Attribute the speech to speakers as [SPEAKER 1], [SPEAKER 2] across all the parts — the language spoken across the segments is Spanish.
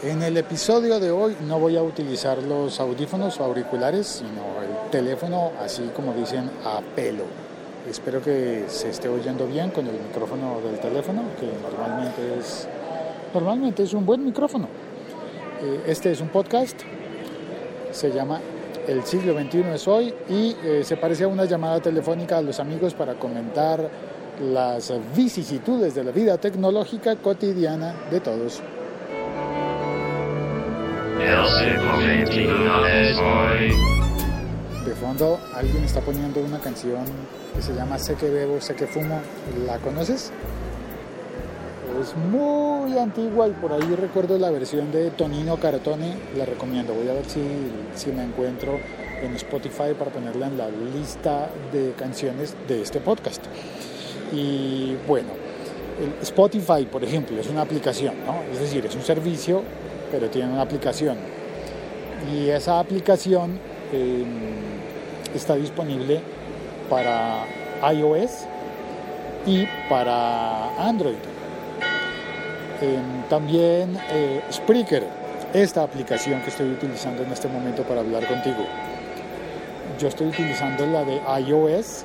[SPEAKER 1] En el episodio de hoy no voy a utilizar los audífonos o auriculares, sino el teléfono, así como dicen, a pelo. Espero que se esté oyendo bien con el micrófono del teléfono, que normalmente es, normalmente es un buen micrófono. Eh, este es un podcast, se llama El siglo XXI es hoy y eh, se parece a una llamada telefónica a los amigos para comentar las vicisitudes de la vida tecnológica cotidiana de todos. De fondo alguien está poniendo una canción que se llama Sé que bebo, sé que fumo. ¿La conoces? Es muy antigua y por ahí recuerdo la versión de Tonino Cartone. La recomiendo. Voy a ver si, si la encuentro en Spotify para ponerla en la lista de canciones de este podcast. Y bueno, Spotify, por ejemplo, es una aplicación, ¿no? Es decir, es un servicio, pero tiene una aplicación. Y esa aplicación em, está disponible para iOS y para Android. Em, también eh, Spreaker, esta aplicación que estoy utilizando en este momento para hablar contigo. Yo estoy utilizando la de iOS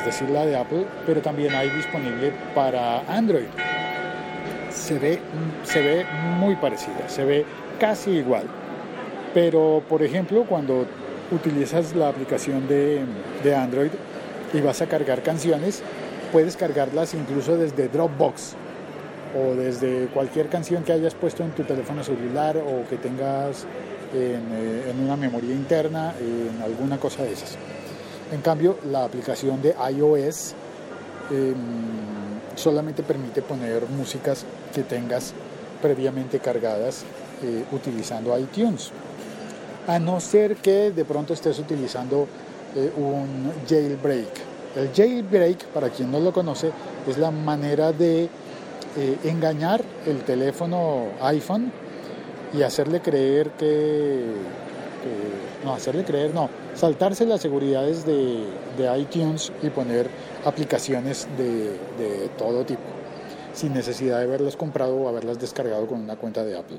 [SPEAKER 1] es decir, la de Apple, pero también hay disponible para Android. Se ve, se ve muy parecida, se ve casi igual. Pero, por ejemplo, cuando utilizas la aplicación de, de Android y vas a cargar canciones, puedes cargarlas incluso desde Dropbox o desde cualquier canción que hayas puesto en tu teléfono celular o que tengas en, eh, en una memoria interna, en alguna cosa de esas. En cambio, la aplicación de iOS em, solamente permite poner músicas que tengas previamente cargadas eh, utilizando iTunes. A no ser que de pronto estés utilizando eh, un jailbreak. El jailbreak, para quien no lo conoce, es la manera de eh, engañar el teléfono iPhone y hacerle creer que, no, hacerle creer, no, saltarse las seguridades de, iTunes y poner aplicaciones de, todo tipo, sin necesidad de haberlas comprado o haberlas descargado con una cuenta de Apple.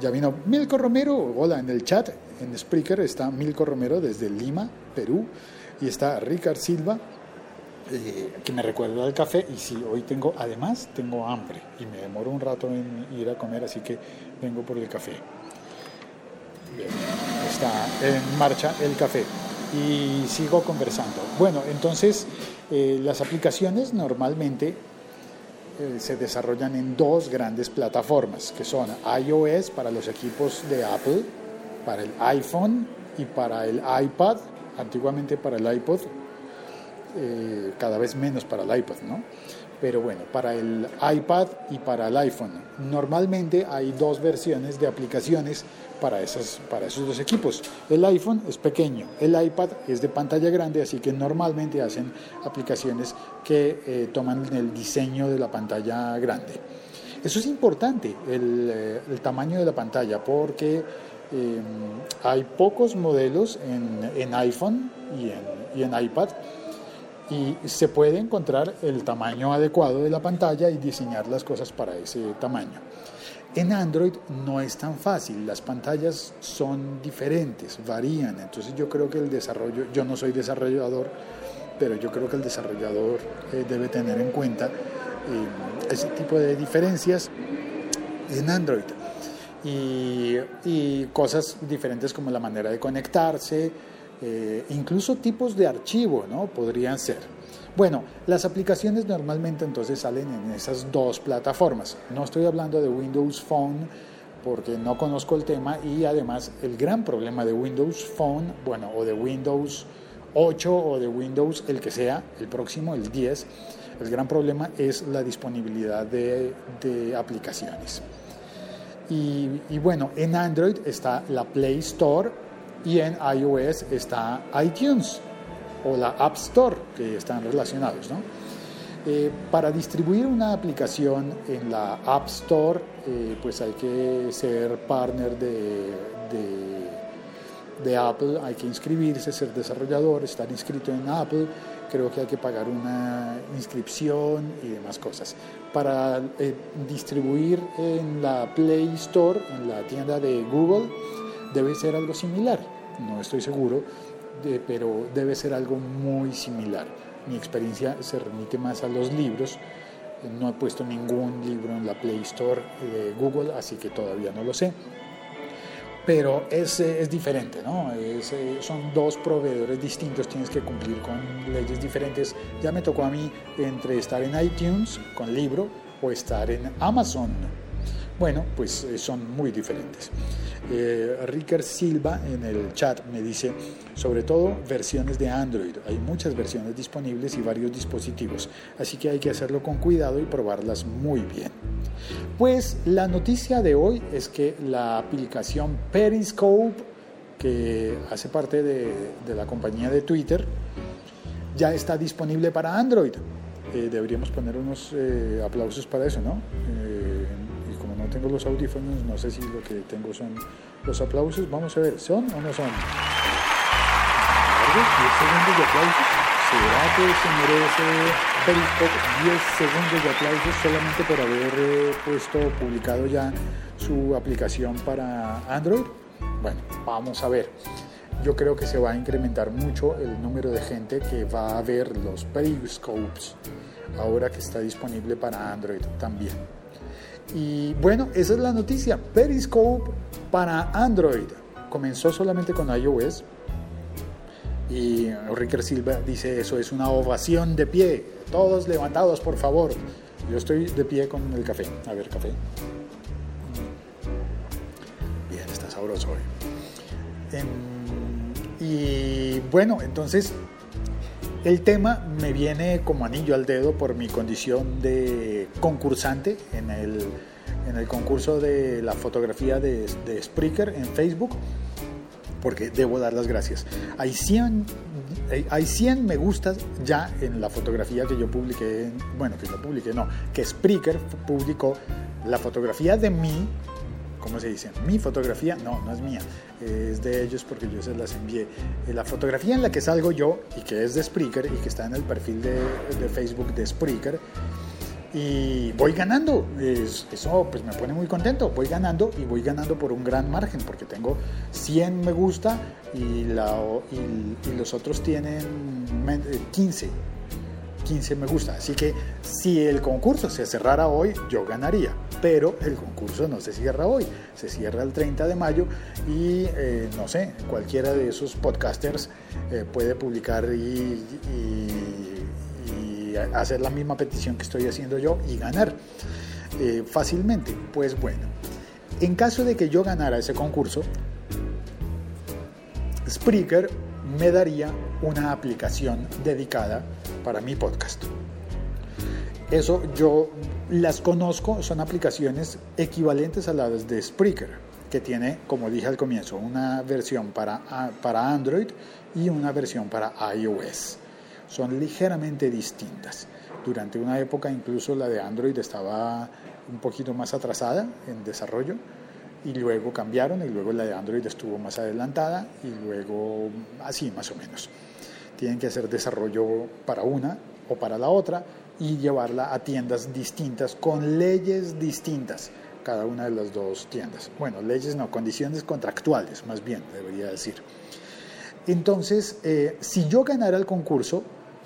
[SPEAKER 1] Ya vino Milko Romero, hola, en el chat, en Spreaker está Milko Romero desde Lima, Perú, y está Ricard Silva, eh, que me recuerda al café, y sí, hoy tengo, además, tengo hambre, y me demoro un rato en ir a comer, así que vengo por el café está en marcha el café y sigo conversando. Bueno, entonces eh, las aplicaciones normalmente eh, se desarrollan en dos grandes plataformas, que son iOS para los equipos de Apple, para el iPhone y para el iPad, antiguamente para el iPod, eh, cada vez menos para el iPad, ¿no? Pero bueno, para el iPad y para el iPhone. Normalmente hay dos versiones de aplicaciones para, esas, para esos dos equipos. El iPhone es pequeño, el iPad es de pantalla grande, así que normalmente hacen aplicaciones que eh, toman el diseño de la pantalla grande. Eso es importante, el, eh, tamaño de la pantalla, porque eh, hay pocos modelos en, iPhone y en iPad y se puede encontrar el tamaño adecuado de la pantalla y diseñar las cosas para ese tamaño. En Android no es tan fácil, las pantallas son diferentes, varían, entonces yo creo que el desarrollo, yo no soy desarrollador, pero yo creo que el desarrollador eh, debe tener en cuenta eh, ese tipo de diferencias en Android. Y, y, cosas diferentes como la manera de conectarse, eh, incluso tipos de archivo, ¿no? Podrían ser. Bueno, las aplicaciones normalmente entonces salen en esas dos plataformas. No estoy hablando de Windows Phone porque no conozco el tema y además el gran problema de Windows Phone, bueno, o de Windows 8 o de Windows, el que sea, el próximo, el 10, el gran problema es la disponibilidad de, aplicaciones. y bueno, en Android está la Play Store y en iOS está iTunes o la App Store, que están relacionados. ¿no? Eh, para distribuir una aplicación en la App Store, eh, pues hay que ser partner de, Apple, hay que inscribirse, ser desarrollador, estar inscrito en Apple creo que hay que pagar una inscripción y demás cosas. Para eh, distribuir en la Play Store, en la tienda de Google, debe ser algo similar. No estoy seguro, pero debe ser algo muy similar. Mi experiencia se remite más a los libros. No he puesto ningún libro en la Play Store de Google, así que todavía no lo sé pero es, es diferente, ¿no? Eh, son dos proveedores distintos, tienes que cumplir con leyes diferentes. Ya me tocó a mí entre estar en iTunes con libro o estar en Amazon. Bueno, pues eh, son muy diferentes. Eh, Silva en el chat me dice, sobre todo versiones de Android. Hay muchas versiones disponibles y varios dispositivos, así que hay que hacerlo con cuidado y probarlas muy bien. Pues la noticia de hoy es que la aplicación Periscope, que hace parte de, la compañía de Twitter, ya está disponible para Android. Eh, deberíamos poner unos eh, aplausos para eso, ¿no? Tengo los audífonos, no sé si lo que tengo son los aplausos. Vamos a ver, ¿son o no son? 10 segundos de aplausos. ¿Será que se merece Periscope 10 segundos de aplausos solamente por haber eh, puesto, publicado ya su aplicación para Android? Bueno, vamos a ver. Yo creo que se va a incrementar mucho el número de gente que va a ver los Periscopes ahora que está disponible para Android también. Y bueno, esa es la noticia. Periscope para Android. Comenzó solamente con iOS. Y Ricker Silva dice, eso es una ovación de pie. Todos levantados, por favor. Yo estoy de pie con el café. A ver, café. Bien, está sabroso hoy. Em, y bueno, entonces el tema me viene como anillo al dedo por mi condición de concursante en el, en el concurso de la fotografía de, de Spreaker en Facebook, porque debo dar las gracias. Hay 100, hay 100 me gustas ya en la fotografía que yo publiqué, bueno, que yo publiqué, no, que Spreaker publicó la fotografía de mí ¿cómo se dice? Mi fotografía, no, no es mía, es de ellos porque yo se las envié. Eh, la fotografía en la que salgo yo y que es de Spreaker y que está en el perfil de, de Facebook de Spreaker y voy ganando. eso pues me pone muy contento. Voy ganando y voy ganando por un gran margen porque tengo 100 me gusta y, la, y, y los otros tienen 15 15 me gusta. Así que si el concurso se cerrara hoy, yo ganaría. Pero el concurso no se cierra hoy, se cierra el 30 de mayo y eh, no sé, cualquiera de esos podcasters eh, puede publicar y, hacer la misma petición que estoy haciendo yo y ganar eh, fácilmente. Pues bueno, en caso de que yo ganara ese concurso, Spreaker me daría una aplicación dedicada para mi podcast. Eso yo las conozco, son aplicaciones equivalentes a las de Spreaker, que tiene, como dije al comienzo, una versión para, para Android y una versión para iOS. Son ligeramente distintas. Durante una época incluso la de Android estaba un poquito más atrasada en desarrollo y luego cambiaron y luego la de Android estuvo más adelantada y luego así más o menos tienen que hacer desarrollo para una o para la otra y llevarla a tiendas distintas con leyes distintas, cada una de las dos tiendas. Bueno, leyes no, condiciones contractuales, más bien, debería decir. Entonces, eh, si yo ganara el concurso,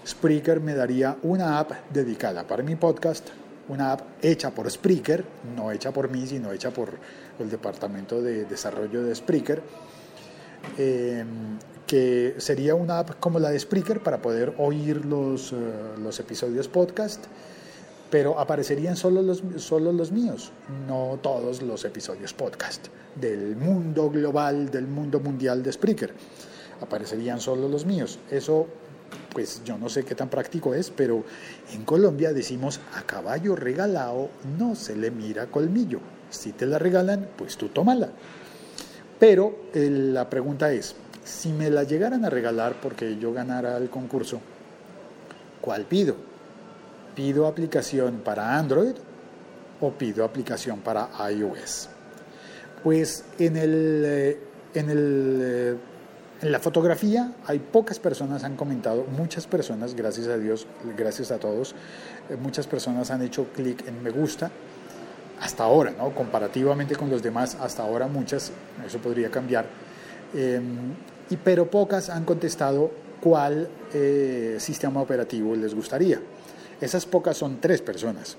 [SPEAKER 1] Spreaker me daría una app dedicada para mi podcast, una app hecha por Spreaker, no hecha por mí, sino hecha por el departamento de desarrollo de Spreaker. Eh, que sería una app como la de Spreaker para poder oír los, eh, los episodios podcast, pero aparecerían solo los, solo los míos, no todos los episodios podcast del mundo global, del mundo mundial de Spreaker. Aparecerían solo los míos. Eso, pues yo no sé qué tan práctico es, pero en Colombia decimos a caballo regalado no se le mira colmillo. Si te la regalan, pues tú tómala. Pero eh, la pregunta es, si me la llegaran a regalar porque yo ganara el concurso, ¿cuál pido? ¿Pido aplicación para Android o pido aplicación para iOS? Pues en el, eh, en el, eh, En la fotografía hay pocas personas han comentado, muchas personas, gracias a Dios, gracias a todos, eh, muchas personas han hecho clic en me gusta. Hasta ahora, ¿no? Comparativamente con los demás, hasta ahora muchas, eso podría cambiar. Em, y, pero pocas han contestado cuál eh, sistema operativo les gustaría. Esas pocas son tres personas.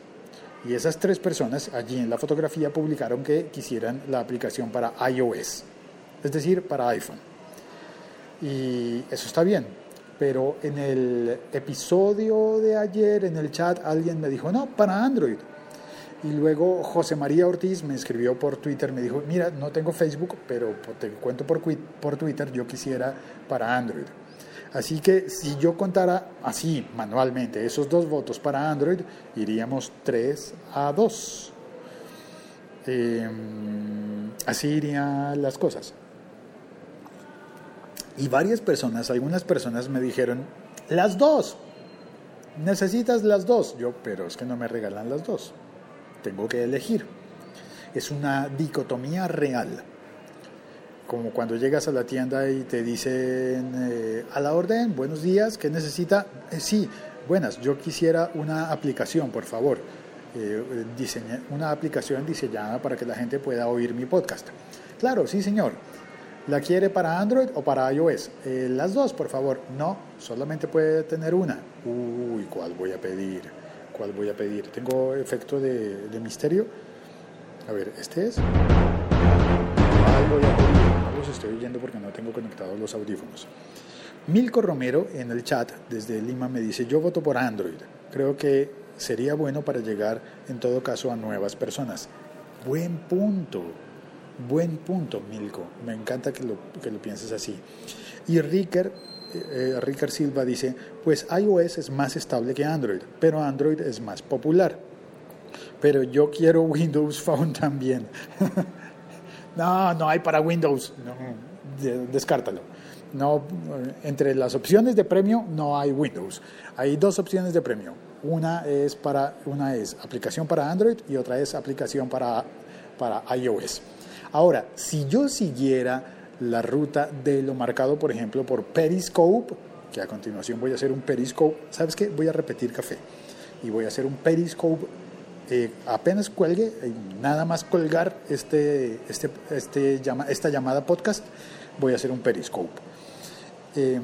[SPEAKER 1] Y esas tres personas allí en la fotografía publicaron que quisieran la aplicación para iOS, es decir, para iPhone. Y eso está bien, pero en el episodio de ayer, en el chat, alguien me dijo, no, para Android. Y luego José María Ortiz me escribió por Twitter, me dijo, mira, no tengo Facebook, pero te cuento por, Twitter, yo quisiera para Android. Así que si yo contara así manualmente esos dos votos para Android, iríamos 3 a 2. Em, así irían las cosas. Y varias personas, algunas personas me dijeron, las dos, necesitas las dos. Yo, pero es que no me regalan las dos, tengo que elegir. Es una dicotomía real como cuando llegas a la tienda y te dicen eh, a la orden, buenos días, ¿qué necesita? Eh, sí, buenas, yo quisiera una aplicación, por favor, eh, una aplicación diseñada para que la gente pueda oír mi podcast. Claro, sí, señor. ¿La quiere para Android o para iOS? las dos, por favor. No, solamente puede tener una. Uy, ¿cuál voy a pedir? ¿Cuál voy a pedir? Tengo efecto de, de misterio. A ver, ¿este es? ¿Cuál voy a pedir? estoy oyendo porque no tengo conectados los audífonos. Milko Romero en el chat desde Lima me dice, yo voto por Android. Creo que sería bueno para llegar en todo caso a nuevas personas. Buen punto, buen punto, Milko. Me encanta que lo, que lo pienses así. Y Ricker, eh, Ricker Silva dice, pues iOS es más estable que Android, pero Android es más popular. Pero yo quiero Windows Phone también. No, no hay para Windows. descártalo. No, entre las opciones de premio no hay Windows. Hay dos opciones de premio. Una es para una es aplicación para Android y otra es aplicación para, para iOS. Ahora, si yo siguiera la ruta de lo marcado, por ejemplo, por Periscope, que a continuación voy a hacer un Periscope, ¿sabes qué? Voy a repetir café y voy a hacer un Periscope eh, apenas cuelgue, nada más colgar este, este, este llama, esta llamada podcast, voy a hacer un periscope. Em,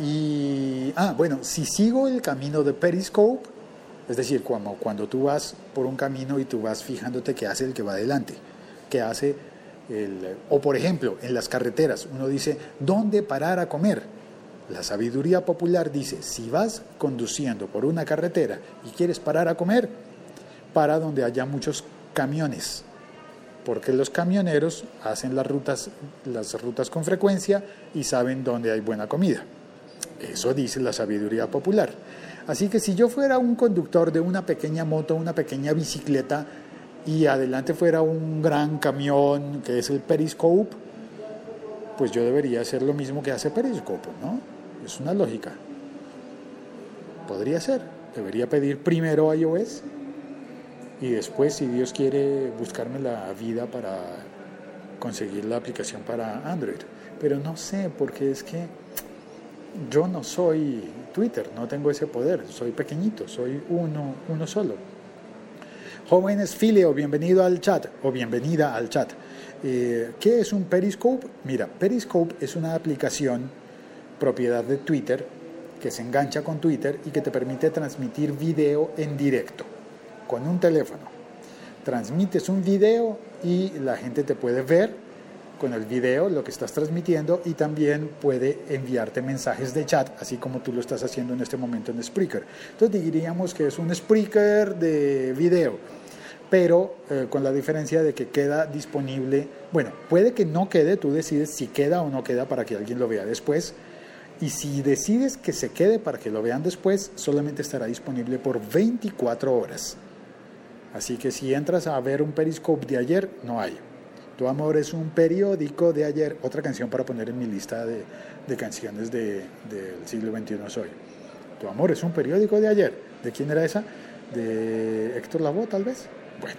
[SPEAKER 1] y, ah, bueno, si sigo el camino de periscope, es decir, cuando, cuando tú vas por un camino y tú vas fijándote qué hace el que va adelante, qué hace el, o por ejemplo, en las carreteras, uno dice, ¿dónde parar a comer? La sabiduría popular dice, si vas conduciendo por una carretera y quieres parar a comer, para donde haya muchos camiones, porque los camioneros hacen las rutas, las rutas con frecuencia y saben dónde hay buena comida. Eso dice la sabiduría popular. Así que si yo fuera un conductor de una pequeña moto, una pequeña bicicleta, y adelante fuera un gran camión que es el Periscope, pues yo debería hacer lo mismo que hace Periscope, ¿no? Es una lógica. Podría ser. Debería pedir primero iOS y después, si Dios quiere, buscarme la vida para conseguir la aplicación para Android. Pero no sé, porque es que yo no soy Twitter, no tengo ese poder, soy pequeñito, soy uno, uno solo. Jóvenes Filio, bienvenido al chat o bienvenida al chat. Eh, ¿Qué es un Periscope? Mira, Periscope es una aplicación propiedad de Twitter que se engancha con Twitter y que te permite transmitir video en directo con un teléfono. Transmites un video y la gente te puede ver con el video lo que estás transmitiendo y también puede enviarte mensajes de chat, así como tú lo estás haciendo en este momento en Spreaker. Entonces diríamos que es un Spreaker de video, pero eh, con la diferencia de que queda disponible, bueno, puede que no quede, tú decides si queda o no queda para que alguien lo vea después, y si decides que se quede para que lo vean después, solamente estará disponible por 24 horas. Así que si entras a ver un Periscope de ayer, no hay. Tu amor es un periódico de ayer, otra canción para poner en mi lista de, canciones del siglo XXI soy. Tu amor es un periódico de ayer. ¿De quién era esa? ¿De Héctor Lavoe tal vez? Bueno,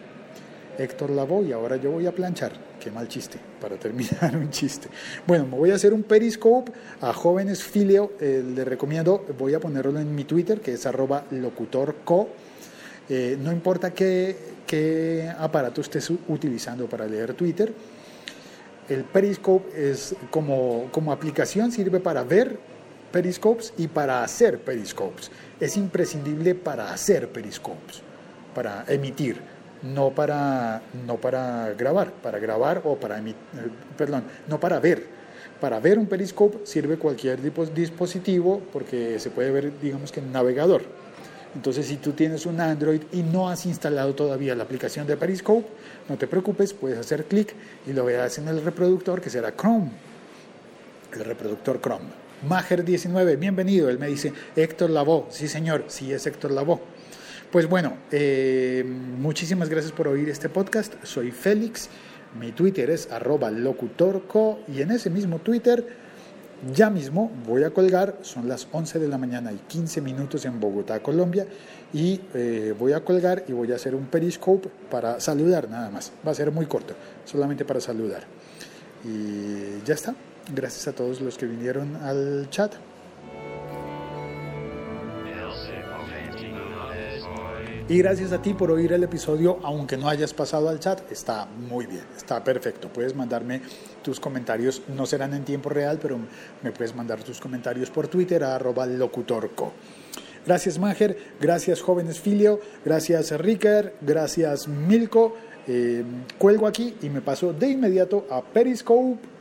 [SPEAKER 1] Héctor Lavoe ahora yo voy a planchar. qué mal chiste, para terminar un chiste. Bueno, me voy a hacer un periscope a jóvenes filio, eh, les recomiendo, voy a ponerlo en mi Twitter, que es arroba locutorco. Eh, no importa qué, qué aparato estés utilizando para leer Twitter, el Periscope es como, como aplicación, sirve para ver periscopes y para hacer periscopes. Es imprescindible para hacer periscopes, para emitir, no para, no para grabar, para grabar o para emitir, eh, perdón, no para ver. Para ver un periscope sirve cualquier dispositivo porque se puede ver, digamos que en navegador. Entonces, si tú tienes un Android y no has instalado todavía la aplicación de Periscope, no te preocupes, puedes hacer clic y lo veas en el reproductor que será Chrome, el reproductor Chrome. Mager19, bienvenido. Él me dice, Héctor Lavó. Sí, señor, sí es Héctor Lavó. Pues bueno, eh, muchísimas gracias por oír este podcast. Soy Félix. Mi Twitter es arroba locutorco y en ese mismo Twitter ya mismo voy a colgar, son las 11 de la mañana y 15 minutos en Bogotá, Colombia, y eh, voy a colgar y voy a hacer un periscope para saludar nada más. Va a ser muy corto, solamente para saludar. Y ya está. Gracias a todos los que vinieron al chat. Y gracias a ti por oír el episodio, aunque no hayas pasado al chat, está muy bien, está perfecto. Puedes mandarme tus comentarios, no serán en tiempo real, pero me puedes mandar tus comentarios por Twitter a arroba locutorco. Gracias Mager, gracias jóvenes Filio, gracias Ricker, gracias Milko. Eh, cuelgo aquí y me paso de inmediato a Periscope